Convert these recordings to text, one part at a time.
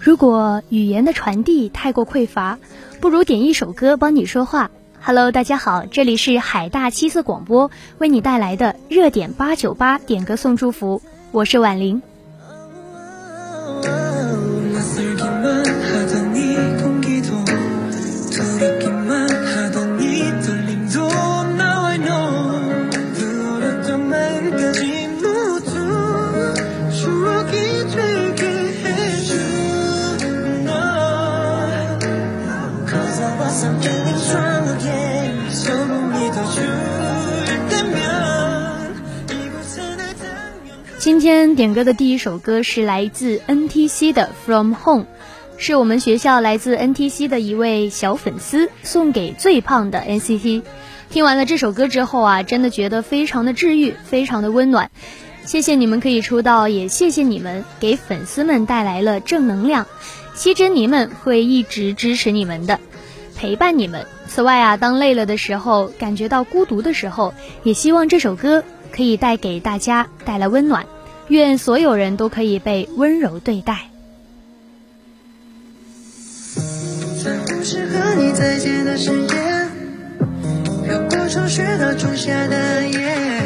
如果语言的传递太过匮乏，不如点一首歌帮你说话。Hello，大家好，这里是海大七色广播为你带来的热点八九八点歌送祝福，我是婉玲。今天点歌的第一首歌是来自 NTC 的《From Home》，是我们学校来自 NTC 的一位小粉丝送给最胖的 NCT。听完了这首歌之后啊，真的觉得非常的治愈，非常的温暖。谢谢你们可以出道，也谢谢你们给粉丝们带来了正能量。希珍妮们会一直支持你们的，陪伴你们。此外啊，当累了的时候，感觉到孤独的时候，也希望这首歌。可以带给大家带来温暖，愿所有人都可以被温柔对待。在故事和你再见的时间，飘过初雪到仲夏的夜，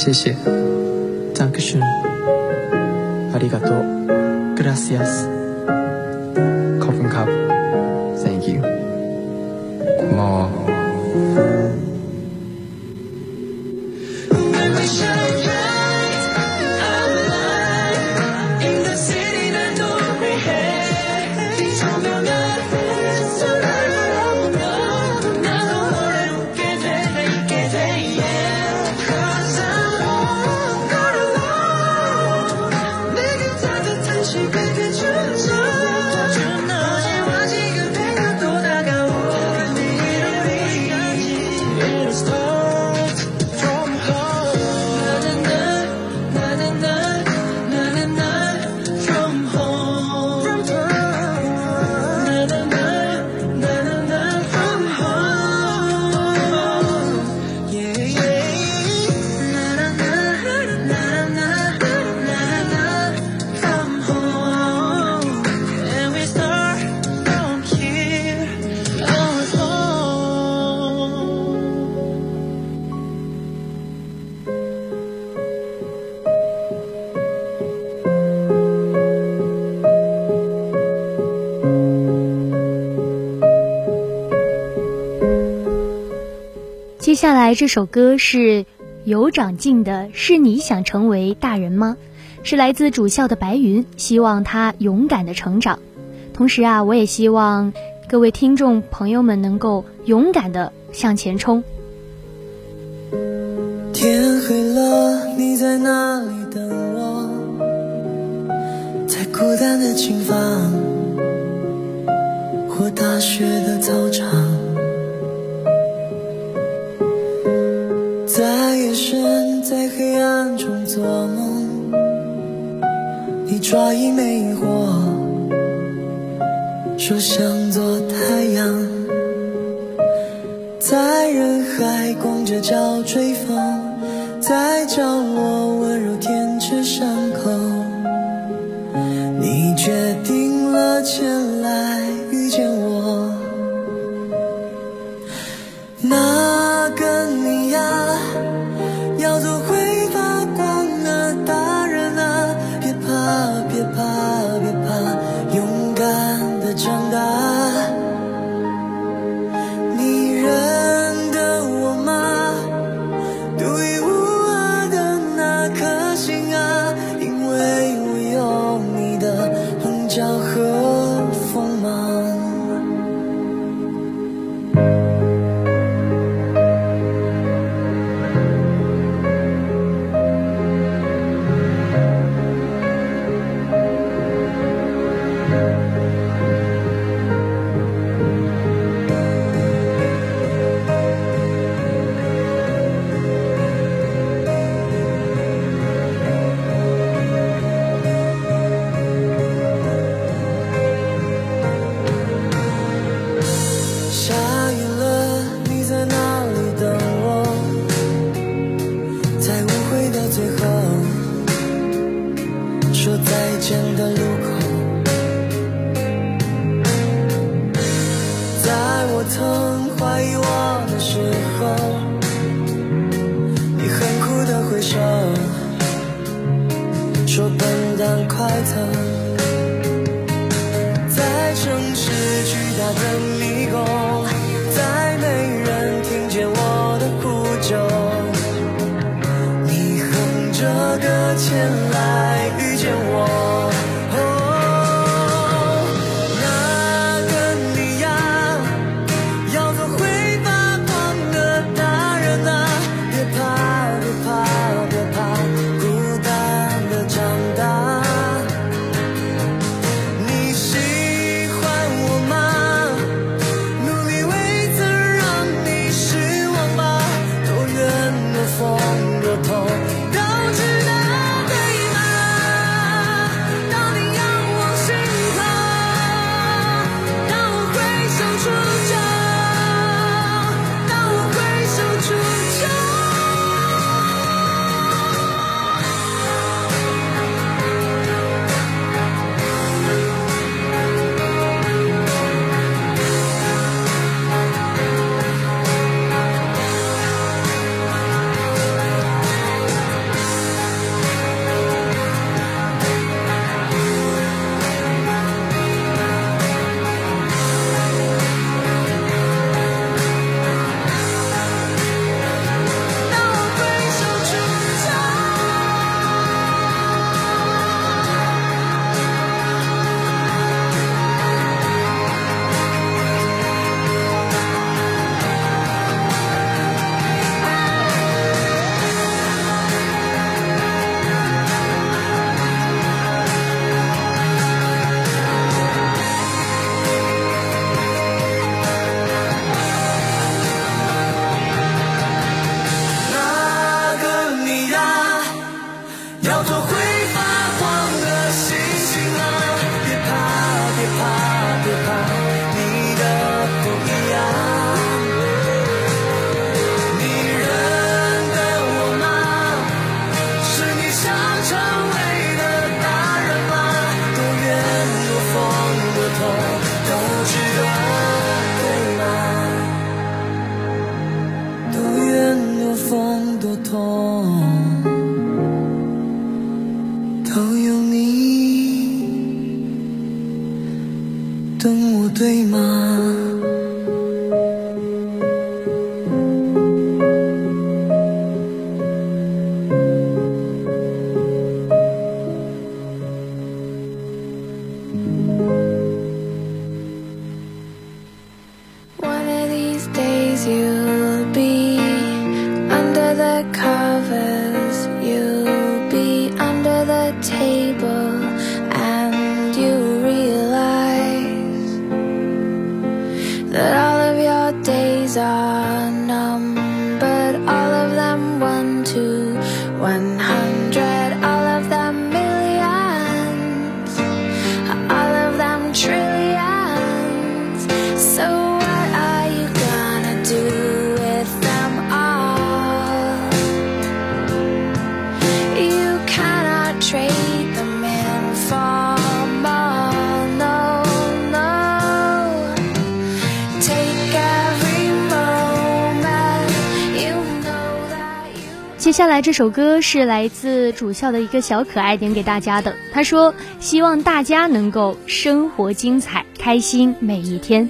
谢谢。Dankeschön。ありがとう。Gracias。Kopf und Kopf。接下来这首歌是有长进的，是你想成为大人吗？是来自主校的白云，希望他勇敢的成长。同时啊，我也希望各位听众朋友们能够勇敢的向前冲。天黑了，你在哪里等我？在孤单的琴房，或大雪的操场。做梦。你抓一枚萤火说想做太阳在人海光着脚追风在角落心啊接下来这首歌是来自主校的一个小可爱点给大家的，他说希望大家能够生活精彩，开心每一天。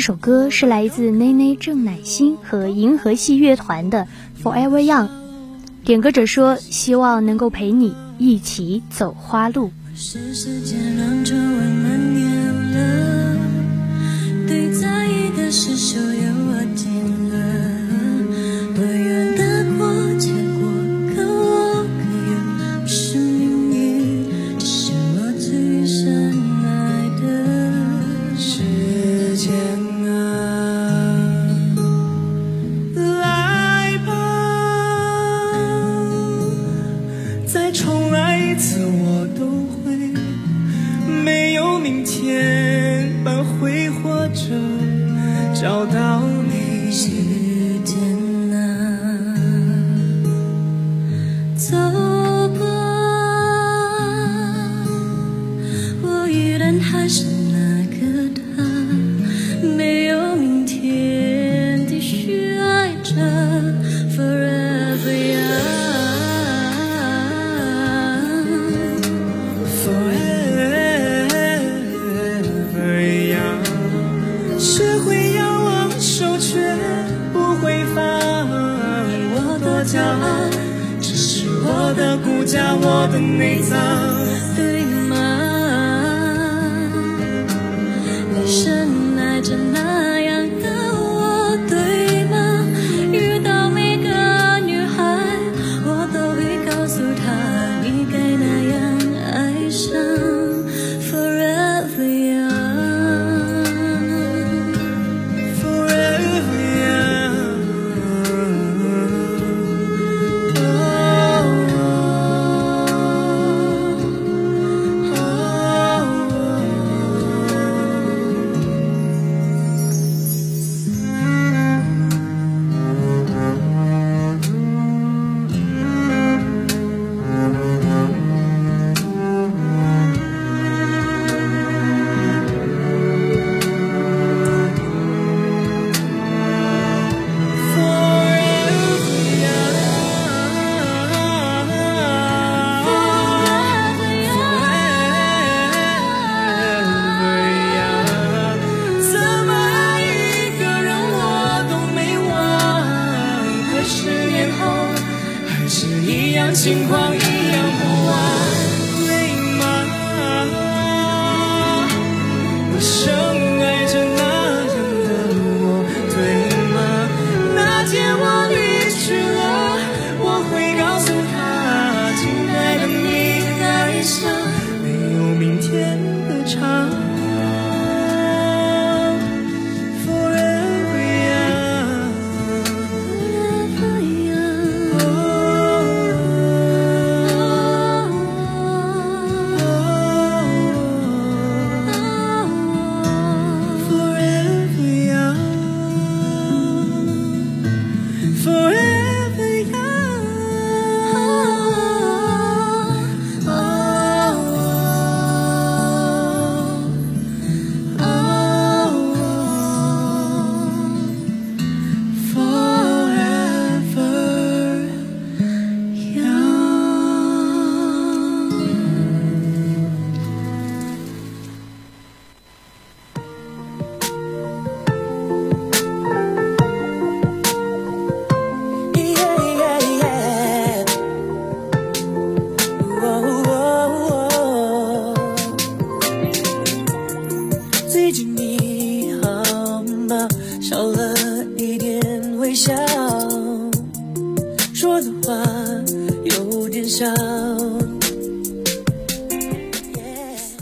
这首歌是来自内内郑乃馨和银河系乐团的《Forever Young》，点歌者说希望能够陪你一起走花路。对在意的事手有天般挥霍着找到你。下我的内脏。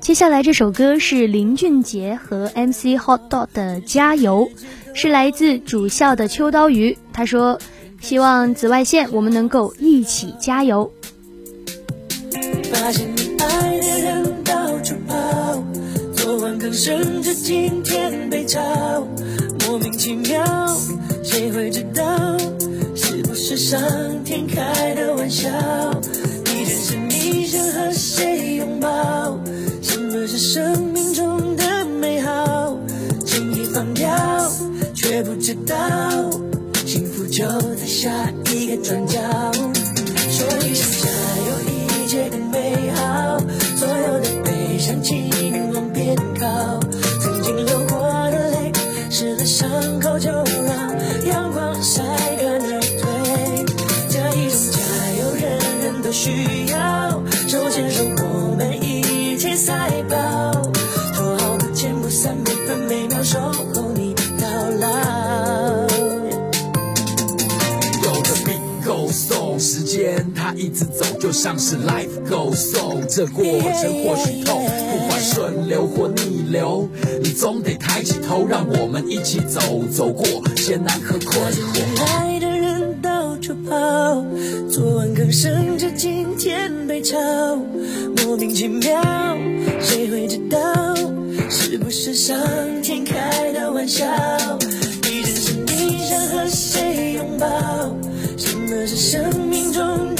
接下来这首歌是林俊杰和 mc hotdog 的加油是来自主校的秋刀鱼他说希望紫外线我们能够一起加油。发现你爱的人到处跑昨晚刚升职今天被炒莫名其妙谁会知道？是不是上天开的玩笑？你真是你想和谁拥抱？什么是生命中的美好？轻易放掉，却不知道，幸福就在下一个转角。走，就像是 life go slow。这过程或许痛，不管顺流或逆流，你总得抬起头，让我们一起走，走过艰难和困惑。爱的人到处跑，昨晚刚升职，今天被炒，莫名其妙，谁会知道？是不是上天开的玩笑？你真是你想和谁拥抱？什么是生命中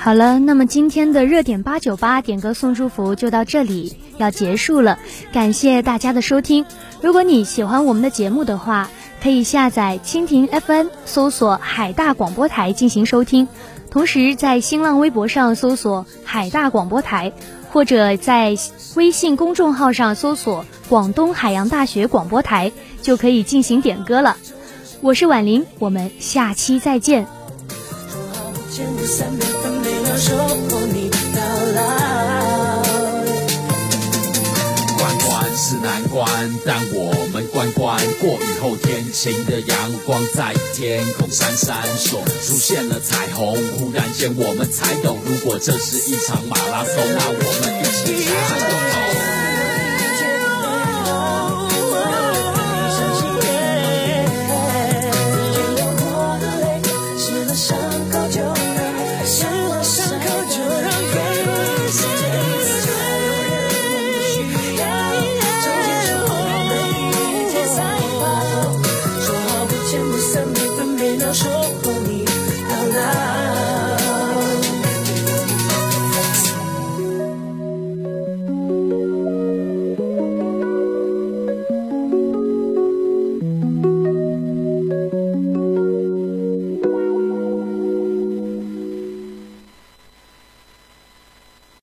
好？了，那么今天的热点八九八点歌送祝福就到这里要结束了，感谢大家的收听。如果你喜欢我们的节目的话，可以下载蜻蜓 FM，搜索海大广播台进行收听。同时在新浪微博上搜索海大广播台，或者在微信公众号上搜索广东海洋大学广播台，就可以进行点歌了。我是婉玲，我们下期再见。守候你到老。关关是难关，但我们关关过雨后天晴的阳光在天空闪闪烁，出现了彩虹。忽然间我们才懂，如果这是一场马拉松，那我们一起来